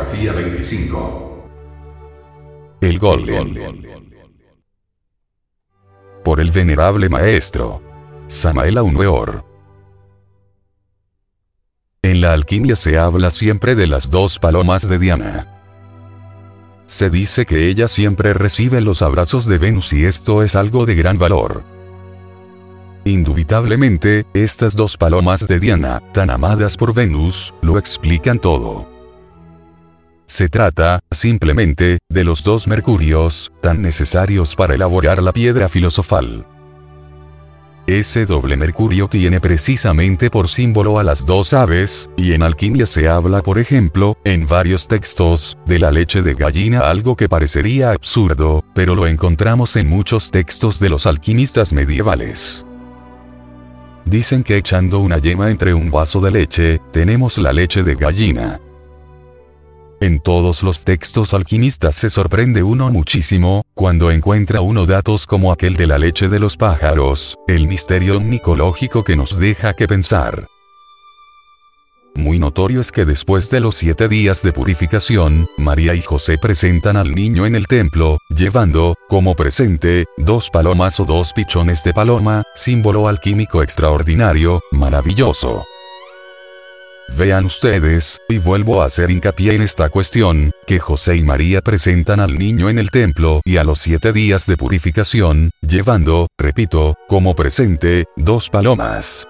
Geografía 25. El Golem. Por el venerable maestro. Samael Weor. En la alquimia se habla siempre de las dos palomas de Diana. Se dice que ella siempre recibe los abrazos de Venus y esto es algo de gran valor. Indubitablemente, estas dos palomas de Diana, tan amadas por Venus, lo explican todo. Se trata, simplemente, de los dos mercurios, tan necesarios para elaborar la piedra filosofal. Ese doble mercurio tiene precisamente por símbolo a las dos aves, y en alquimia se habla por ejemplo, en varios textos, de la leche de gallina algo que parecería absurdo, pero lo encontramos en muchos textos de los alquimistas medievales. Dicen que echando una yema entre un vaso de leche, tenemos la leche de gallina. Todos los textos alquimistas se sorprende uno muchísimo, cuando encuentra uno datos como aquel de la leche de los pájaros, el misterio micológico que nos deja que pensar. Muy notorio es que después de los siete días de purificación, María y José presentan al niño en el templo, llevando, como presente, dos palomas o dos pichones de paloma, símbolo alquímico extraordinario, maravilloso. Vean ustedes, y vuelvo a hacer hincapié en esta cuestión, que José y María presentan al niño en el templo y a los siete días de purificación, llevando, repito, como presente, dos palomas.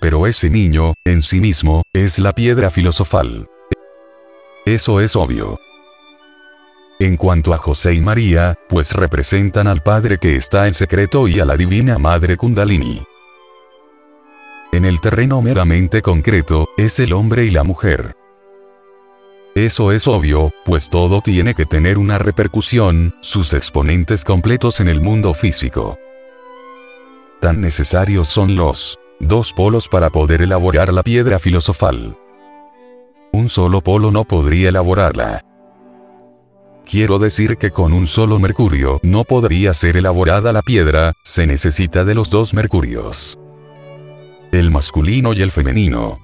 Pero ese niño, en sí mismo, es la piedra filosofal. Eso es obvio. En cuanto a José y María, pues representan al Padre que está en secreto y a la Divina Madre Kundalini. En el terreno meramente concreto, es el hombre y la mujer. Eso es obvio, pues todo tiene que tener una repercusión, sus exponentes completos en el mundo físico. Tan necesarios son los dos polos para poder elaborar la piedra filosofal. Un solo polo no podría elaborarla. Quiero decir que con un solo mercurio no podría ser elaborada la piedra, se necesita de los dos mercurios el masculino y el femenino.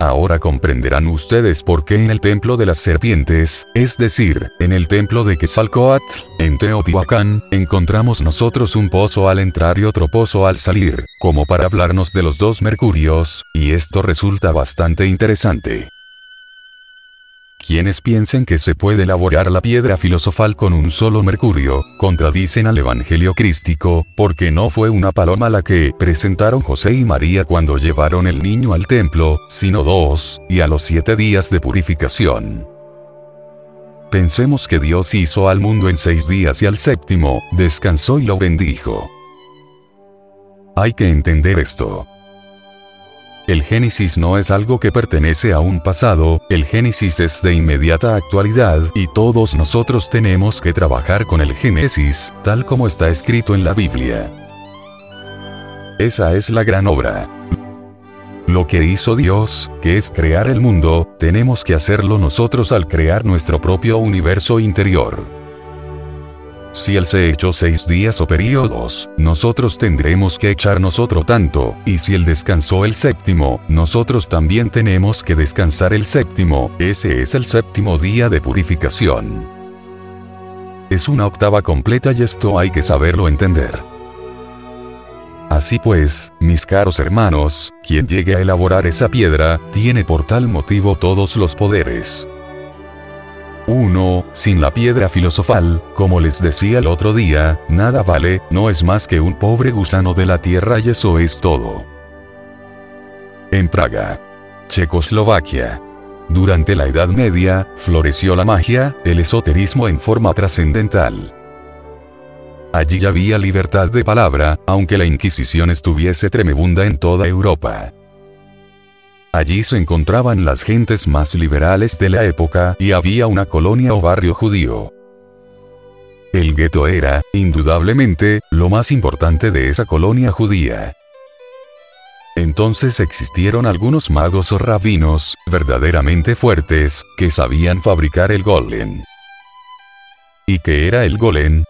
Ahora comprenderán ustedes por qué en el templo de las serpientes, es decir, en el templo de Quetzalcoatl, en Teotihuacán, encontramos nosotros un pozo al entrar y otro pozo al salir, como para hablarnos de los dos mercurios, y esto resulta bastante interesante. Quienes piensen que se puede elaborar la piedra filosofal con un solo mercurio, contradicen al Evangelio crístico, porque no fue una paloma la que presentaron José y María cuando llevaron el niño al templo, sino dos, y a los siete días de purificación. Pensemos que Dios hizo al mundo en seis días y al séptimo, descansó y lo bendijo. Hay que entender esto. El Génesis no es algo que pertenece a un pasado, el Génesis es de inmediata actualidad y todos nosotros tenemos que trabajar con el Génesis, tal como está escrito en la Biblia. Esa es la gran obra. Lo que hizo Dios, que es crear el mundo, tenemos que hacerlo nosotros al crear nuestro propio universo interior. Si él se echó seis días o periodos, nosotros tendremos que echarnos otro tanto, y si él descansó el séptimo, nosotros también tenemos que descansar el séptimo, ese es el séptimo día de purificación. Es una octava completa y esto hay que saberlo entender. Así pues, mis caros hermanos, quien llegue a elaborar esa piedra, tiene por tal motivo todos los poderes. 1. Sin la piedra filosofal, como les decía el otro día, nada vale, no es más que un pobre gusano de la tierra y eso es todo. En Praga. Checoslovaquia. Durante la Edad Media, floreció la magia, el esoterismo en forma trascendental. Allí había libertad de palabra, aunque la Inquisición estuviese tremebunda en toda Europa. Allí se encontraban las gentes más liberales de la época y había una colonia o barrio judío. El gueto era, indudablemente, lo más importante de esa colonia judía. Entonces existieron algunos magos o rabinos, verdaderamente fuertes, que sabían fabricar el golem. ¿Y qué era el golem?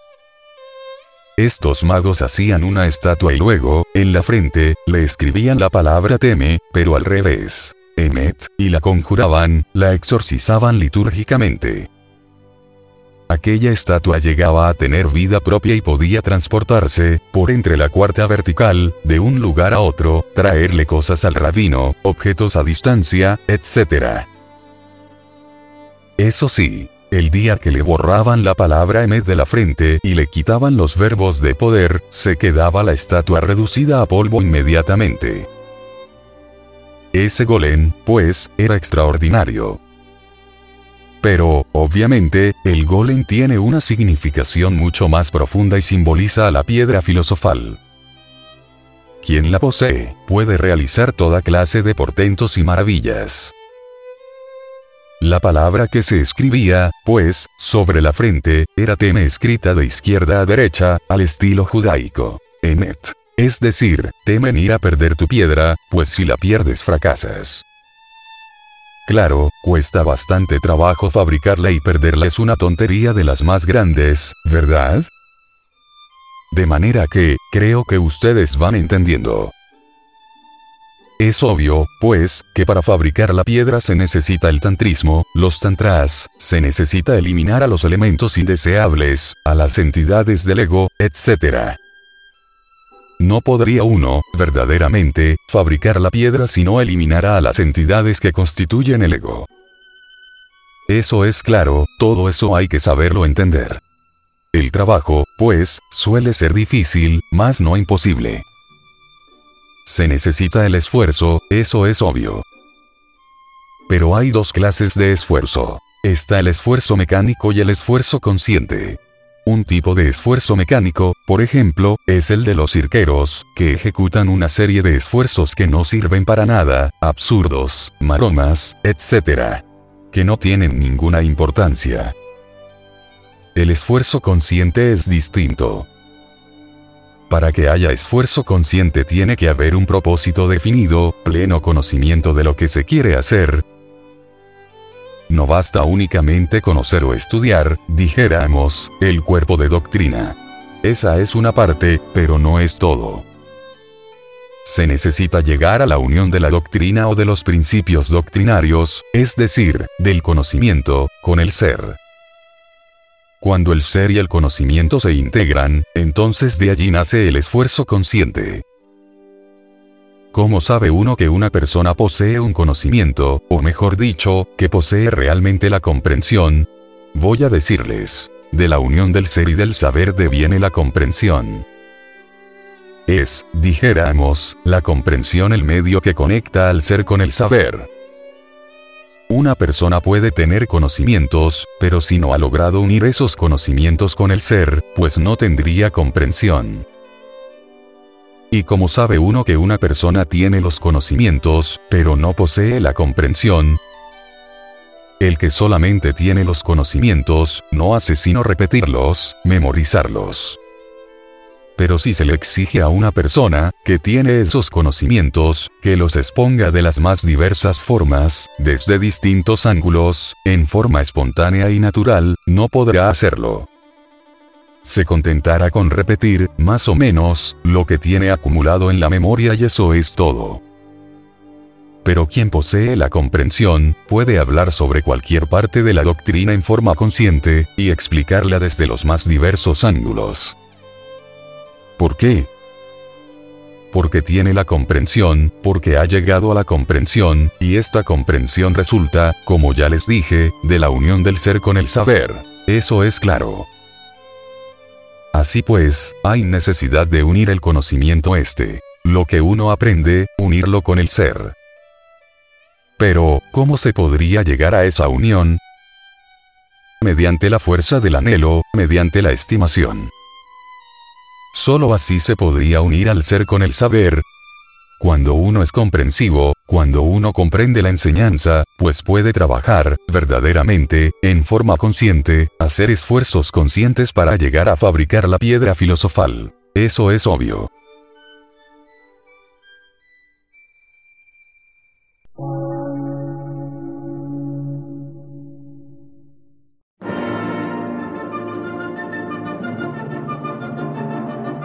Estos magos hacían una estatua y luego, en la frente, le escribían la palabra teme, pero al revés. Emet, y la conjuraban, la exorcizaban litúrgicamente. Aquella estatua llegaba a tener vida propia y podía transportarse, por entre la cuarta vertical, de un lugar a otro, traerle cosas al rabino, objetos a distancia, etc. Eso sí, el día que le borraban la palabra Emet de la frente y le quitaban los verbos de poder, se quedaba la estatua reducida a polvo inmediatamente. Ese golem, pues, era extraordinario. Pero, obviamente, el golem tiene una significación mucho más profunda y simboliza a la piedra filosofal. Quien la posee, puede realizar toda clase de portentos y maravillas. La palabra que se escribía, pues, sobre la frente, era teme escrita de izquierda a derecha, al estilo judaico. Emet. Es decir, temen ir a perder tu piedra, pues si la pierdes fracasas. Claro, cuesta bastante trabajo fabricarla y perderla es una tontería de las más grandes, ¿verdad? De manera que, creo que ustedes van entendiendo. Es obvio, pues, que para fabricar la piedra se necesita el tantrismo, los tantras, se necesita eliminar a los elementos indeseables, a las entidades del ego, etc. No podría uno, verdaderamente, fabricar la piedra si no eliminara a las entidades que constituyen el ego. Eso es claro, todo eso hay que saberlo entender. El trabajo, pues, suele ser difícil, mas no imposible. Se necesita el esfuerzo, eso es obvio. Pero hay dos clases de esfuerzo. Está el esfuerzo mecánico y el esfuerzo consciente. Un tipo de esfuerzo mecánico, por ejemplo, es el de los cirqueros, que ejecutan una serie de esfuerzos que no sirven para nada, absurdos, maromas, etc. Que no tienen ninguna importancia. El esfuerzo consciente es distinto. Para que haya esfuerzo consciente tiene que haber un propósito definido, pleno conocimiento de lo que se quiere hacer, no basta únicamente conocer o estudiar, dijéramos, el cuerpo de doctrina. Esa es una parte, pero no es todo. Se necesita llegar a la unión de la doctrina o de los principios doctrinarios, es decir, del conocimiento, con el ser. Cuando el ser y el conocimiento se integran, entonces de allí nace el esfuerzo consciente. ¿Cómo sabe uno que una persona posee un conocimiento, o mejor dicho, que posee realmente la comprensión? Voy a decirles. De la unión del ser y del saber deviene la comprensión. Es, dijéramos, la comprensión el medio que conecta al ser con el saber. Una persona puede tener conocimientos, pero si no ha logrado unir esos conocimientos con el ser, pues no tendría comprensión. Y como sabe uno que una persona tiene los conocimientos, pero no posee la comprensión, el que solamente tiene los conocimientos, no hace sino repetirlos, memorizarlos. Pero si se le exige a una persona, que tiene esos conocimientos, que los exponga de las más diversas formas, desde distintos ángulos, en forma espontánea y natural, no podrá hacerlo se contentará con repetir, más o menos, lo que tiene acumulado en la memoria y eso es todo. Pero quien posee la comprensión, puede hablar sobre cualquier parte de la doctrina en forma consciente, y explicarla desde los más diversos ángulos. ¿Por qué? Porque tiene la comprensión, porque ha llegado a la comprensión, y esta comprensión resulta, como ya les dije, de la unión del ser con el saber. Eso es claro. Así pues, hay necesidad de unir el conocimiento este. Lo que uno aprende, unirlo con el ser. Pero, ¿cómo se podría llegar a esa unión? Mediante la fuerza del anhelo, mediante la estimación. Solo así se podría unir al ser con el saber, cuando uno es comprensivo, cuando uno comprende la enseñanza, pues puede trabajar, verdaderamente, en forma consciente, hacer esfuerzos conscientes para llegar a fabricar la piedra filosofal. Eso es obvio.